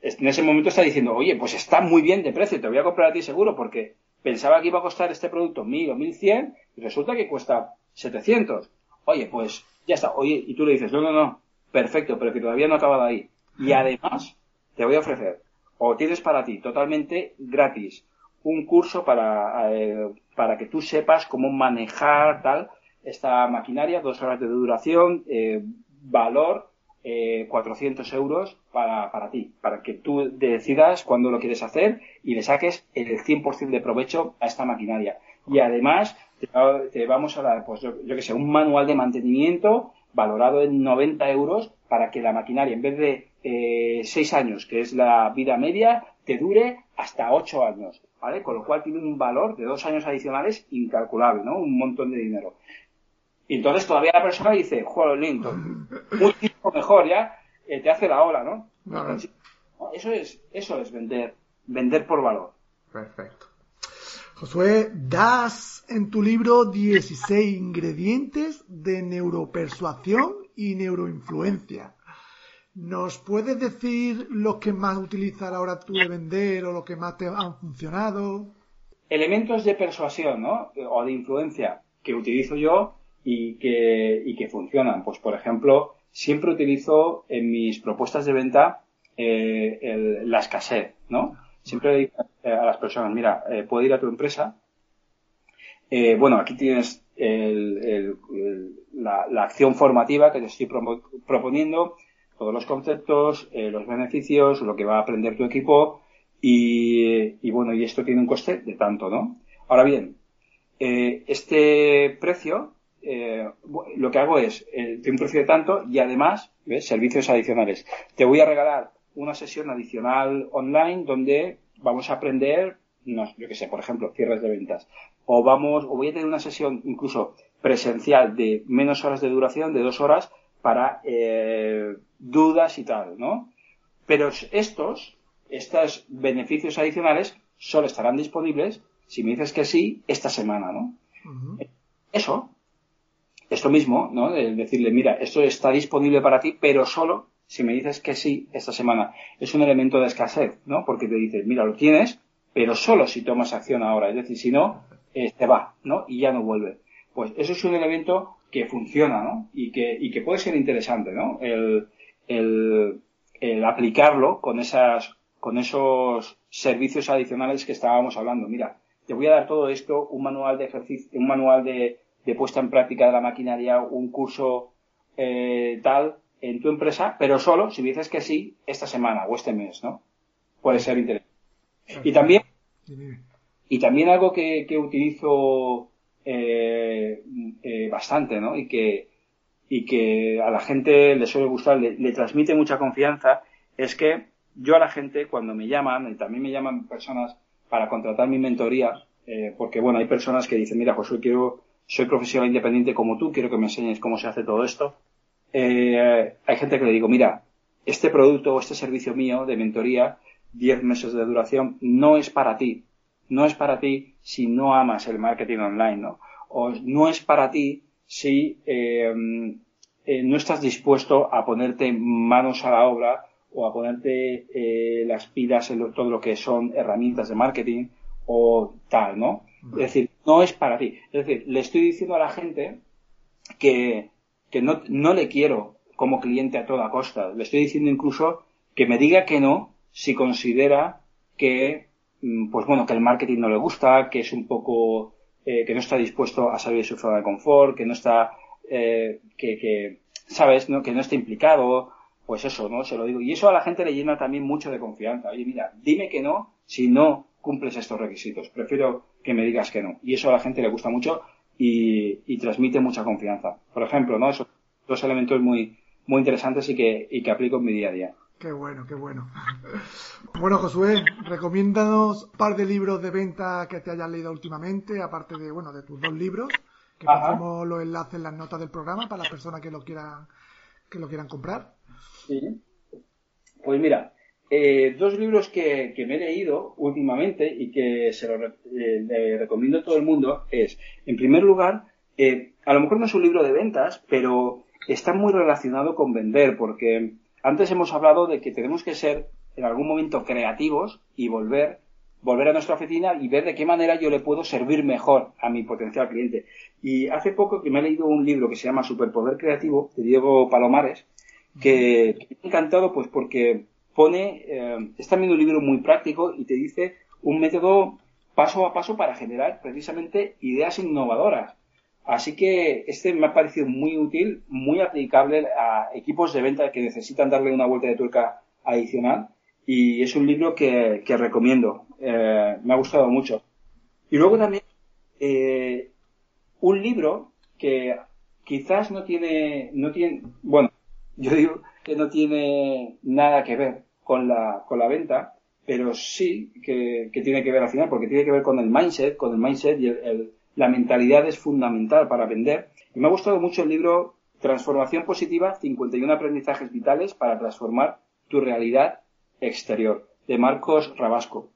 en ese momento está diciendo, oye, pues está muy bien de precio, te voy a comprar a ti seguro porque pensaba que iba a costar este producto 1000 o 1100 y resulta que cuesta 700. Oye, pues ya está. Oye, y tú le dices, no, no, no, perfecto, pero que todavía no ha acabado ahí. Y además te voy a ofrecer, o tienes para ti totalmente gratis, un curso para, eh, para que tú sepas cómo manejar tal esta maquinaria, dos horas de duración, eh, valor eh, 400 euros para, para ti, para que tú decidas cuándo lo quieres hacer y le saques el 100% de provecho a esta maquinaria. Y además te, vamos a dar, pues yo, que sé, un manual de mantenimiento valorado en 90 euros para que la maquinaria, en vez de eh, 6 años, que es la vida media, te dure hasta 8 años, ¿vale? Con lo cual tiene un valor de 2 años adicionales incalculable, ¿no? Un montón de dinero. Y entonces todavía la persona dice, joder, lindo, muchísimo mejor ya, eh, te hace la ola, ¿no? Eso es, eso es vender, vender por valor. Perfecto. Josué, das en tu libro 16 ingredientes de neuropersuasión y neuroinfluencia. ¿Nos puedes decir los que más utilizas a la hora tú de vender o los que más te han funcionado? Elementos de persuasión, ¿no? O de influencia que utilizo yo y que, y que funcionan. Pues, por ejemplo, siempre utilizo en mis propuestas de venta eh, el, la escasez, ¿no? Siempre digo a las personas, mira, eh, puedo ir a tu empresa. Eh, bueno, aquí tienes el, la, la, acción formativa que te estoy proponiendo, todos los conceptos, eh, los beneficios, lo que va a aprender tu equipo y, y bueno, y esto tiene un coste de tanto, ¿no? Ahora bien, eh, este precio eh, lo que hago es, eh, un precio de tanto y además, ¿ves? Servicios adicionales. Te voy a regalar una sesión adicional online donde vamos a aprender, no, yo que sé, por ejemplo, cierres de ventas. O vamos, o voy a tener una sesión incluso presencial de menos horas de duración, de dos horas, para eh, dudas y tal, ¿no? Pero estos, estos beneficios adicionales solo estarán disponibles si me dices que sí esta semana, ¿no? Eso es lo mismo, ¿no? De decirle, mira, esto está disponible para ti, pero solo si me dices que sí esta semana. Es un elemento de escasez, ¿no? Porque te dice, mira, lo tienes, pero solo si tomas acción ahora. Es decir, si no, eh, te va, ¿no? Y ya no vuelve. Pues eso es un elemento que funciona, ¿no? Y que, y que puede ser interesante, ¿no? El, el, el aplicarlo con esas, con esos servicios adicionales que estábamos hablando. Mira, te voy a dar todo esto, un manual de ejercicio, un manual de, de puesta en práctica de la maquinaria, un curso eh, tal en tu empresa, pero solo si dices que sí esta semana o este mes, ¿no? Puede ser interesante. Y también, y también algo que, que utilizo eh, eh, bastante, ¿no? Y que, y que a la gente le suele gustar, le, le, transmite mucha confianza, es que yo a la gente cuando me llaman, y también me llaman personas para contratar mi mentoría, eh, porque bueno, hay personas que dicen, mira, José, quiero, soy profesional independiente como tú, quiero que me enseñes cómo se hace todo esto. Eh, hay gente que le digo, mira, este producto o este servicio mío de mentoría, 10 meses de duración, no es para ti. No es para ti si no amas el marketing online, ¿no? O no es para ti si eh, eh, no estás dispuesto a ponerte manos a la obra o a ponerte las pilas en todo lo que son herramientas de marketing o tal, ¿no? Es decir, no es para ti. Es decir, le estoy diciendo a la gente que, que no, no le quiero como cliente a toda costa. Le estoy diciendo incluso que me diga que no si considera que, mm, pues bueno, que el marketing no le gusta, que es un poco, eh, que no está dispuesto a salir de su zona de confort, que no está, eh, que, que, sabes, ¿no? que no está implicado, pues eso, ¿no? Se lo digo. Y eso a la gente le llena también mucho de confianza. Oye, mira, dime que no si no cumples estos requisitos. Prefiero que me digas que no. Y eso a la gente le gusta mucho y, y transmite mucha confianza. Por ejemplo, ¿no? Esos dos elementos muy, muy interesantes y que, y que aplico en mi día a día. Qué bueno, qué bueno. Bueno, Josué, recomiéndanos un par de libros de venta que te hayas leído últimamente, aparte de, bueno, de tus dos libros, que pongamos los enlaces en las notas del programa para las personas que lo quieran, que lo quieran comprar. Sí. Pues mira, eh, dos libros que, que, me he leído últimamente y que se lo eh, le recomiendo a todo el mundo es, en primer lugar, eh, a lo mejor no es un libro de ventas, pero está muy relacionado con vender, porque antes hemos hablado de que tenemos que ser en algún momento creativos y volver, volver a nuestra oficina y ver de qué manera yo le puedo servir mejor a mi potencial cliente. Y hace poco que me he leído un libro que se llama Superpoder Creativo de Diego Palomares, que, que me ha encantado pues porque pone, eh, es también un libro muy práctico y te dice un método paso a paso para generar precisamente ideas innovadoras. Así que este me ha parecido muy útil, muy aplicable a equipos de venta que necesitan darle una vuelta de tuerca adicional y es un libro que, que recomiendo. Eh, me ha gustado mucho. Y luego también eh, un libro que quizás no tiene, no tiene, bueno, yo digo que no tiene nada que ver con la, con la venta, pero sí que, tiene que ver al final, porque tiene que ver con el mindset, con el mindset y el la mentalidad es fundamental para vender. Y me ha gustado mucho el libro Transformación Positiva, 51 aprendizajes vitales para transformar tu realidad exterior, de Marcos Rabasco.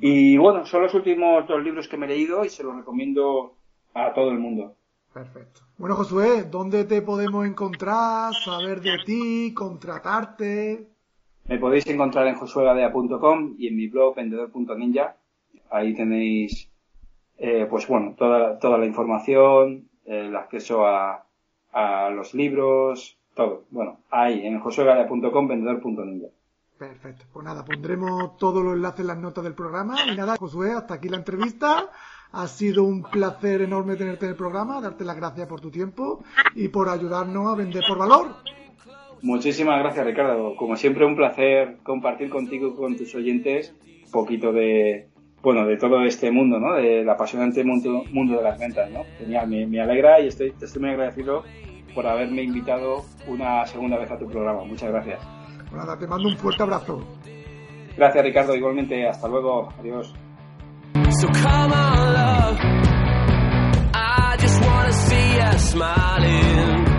Y bueno, son los últimos dos libros que me he leído y se los recomiendo a todo el mundo. Perfecto. Bueno, Josué, ¿dónde te podemos encontrar, saber de ti, contratarte? Me podéis encontrar en josuegadea.com y en mi blog vendedor.ninja. Ahí tenéis eh, pues bueno, toda, toda la información, el acceso a, a los libros, todo. Bueno, ahí, en josuegalia.com, vendedor.ninja. Perfecto. Pues nada, pondremos todos los enlaces en las notas del programa. Y nada, Josué, hasta aquí la entrevista. Ha sido un placer enorme tenerte en el programa, darte las gracias por tu tiempo y por ayudarnos a vender por valor. Muchísimas gracias, Ricardo. Como siempre, un placer compartir contigo y con tus oyentes un poquito de, bueno, de todo este mundo, ¿no? Del apasionante mundo, mundo de las ventas, ¿no? Genial, me, me alegra y estoy, estoy muy agradecido por haberme invitado una segunda vez a tu programa. Muchas gracias. Bueno, nada, te mando un fuerte abrazo. Gracias, Ricardo. Igualmente, hasta luego. Adiós. So come on, love. I just wanna see you smiling.